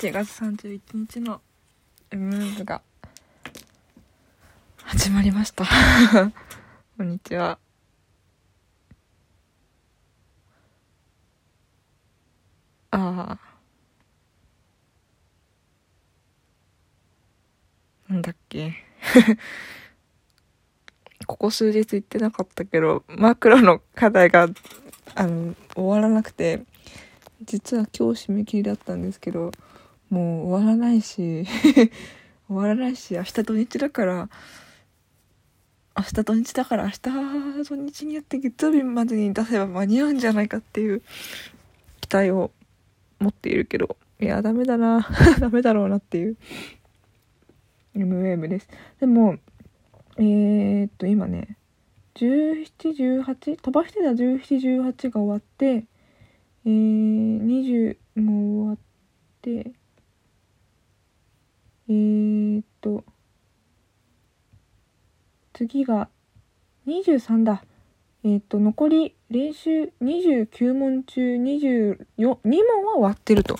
1月31日のムーブが始まりました。こんにちは。ああなんだっけ。ここ数日言ってなかったけどマクロの課題があの終わらなくて実は今日締め切りだったんですけどもう終わらないし 終わらないし明日土日だから明日土日だから明日土日にやって月曜日までに出せば間に合うんじゃないかっていう期待を持っているけどいやダメだな ダメだろうなっていう MWAVE です。でもえー、っと今ね1718飛ばしてた1718が終わってえー、20も終わってえー、っと次が23だ。えー、と残り練習29問中24 2問は終わってると。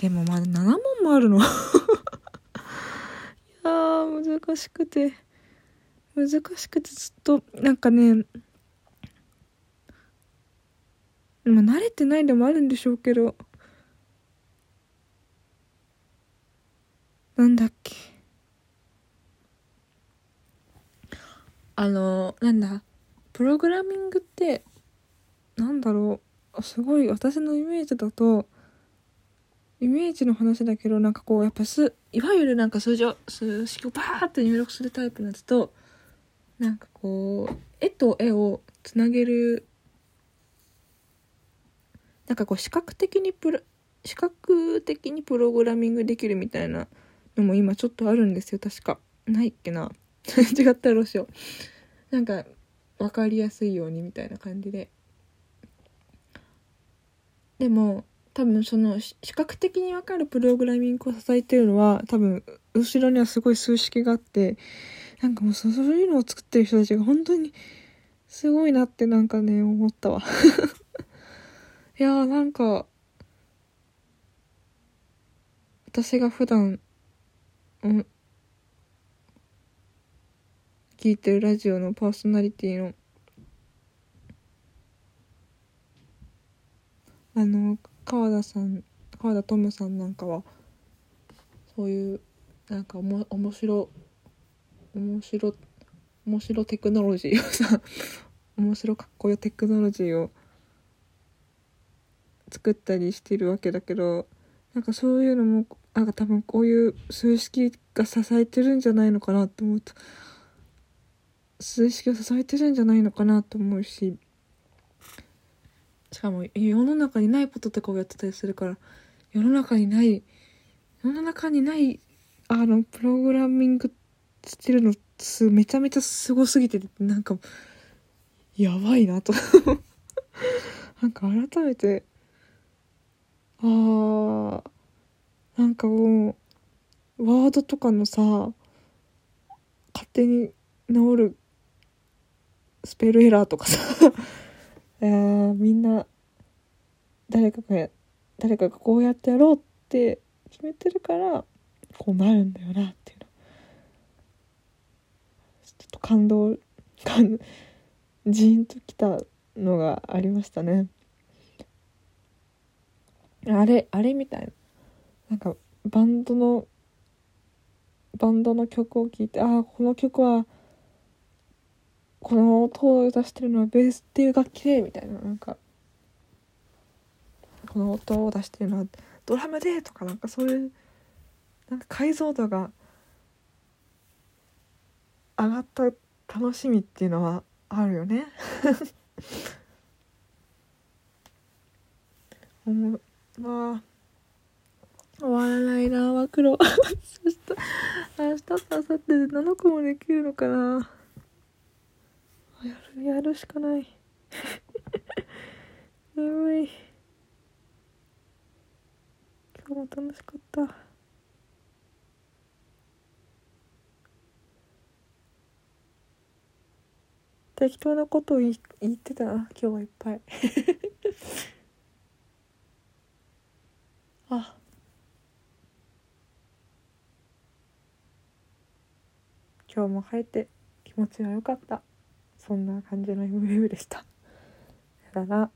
でもまだ7問もあるの。いやー難しくて。難しくてずっとなんかねまあ慣れてないのもあるんでしょうけど。なんだっけ。あのなんだプログラミングってなんだろう。すごい私のイメージだとイメージの話だけどなんかこうやっぱすいわゆるなんか数字を数式をバーって入力するタイプのやつとなんかこう絵と絵をつなげるなんかこう視覚的にプロ視覚的にプログラミングできるみたいなのも今ちょっとあるんですよ確か。ないっけな。違ったらどうしよう。なんか分かりやすいようにみたいな感じで。でも多分その視覚的に分かるプログラミングを支えてるのは多分後ろにはすごい数式があってなんかもうそういうのを作ってる人たちが本当にすごいなってなんかね思ったわ。いやーなんか私が普段うん聞いてるラジオのパーソナリティの。あの川田さん川田トムさんなんかはそういうなんかおも面白面白面白テクノロジーをさ 面白かっこいいテクノロジーを作ったりしてるわけだけどなんかそういうのもなんか多分こういう数式が支えてるんじゃないのかなと思うと数式を支えてるんじゃないのかなと思うししかも世の中にないこととかをやってたりするから世の中にない世の中にないあのプログラミングしてるのすめちゃめちゃすごすぎてなんかやばいなと。なんか改めてあーなんかもうワードとかのさ勝手に治るスペルエラーとかさ。いやみんな誰かが誰かがこうやってやろうって決めてるからこうなるんだよなっていうの。ちょっと感動 感ジーンときたのがありましたね。あれあれみたいな。なんかバンドのバンドの曲を聴いてああこの曲はこの音を出してるのはベースっていう楽器でみたいななんかこの音を出してるのはドラムでとかなんかそういうなんか解像度が上がった楽しみっていうのはあるよね。思まあ終わらないなマクロそした明日と明後日で7個もできるのかな。やるやるしかない。眠い。今日も楽しかった。適当なことを言ってたな。今日はいっぱい。あ。今日も帰って気持ちが良かった。そんな感じの MV でした。だから。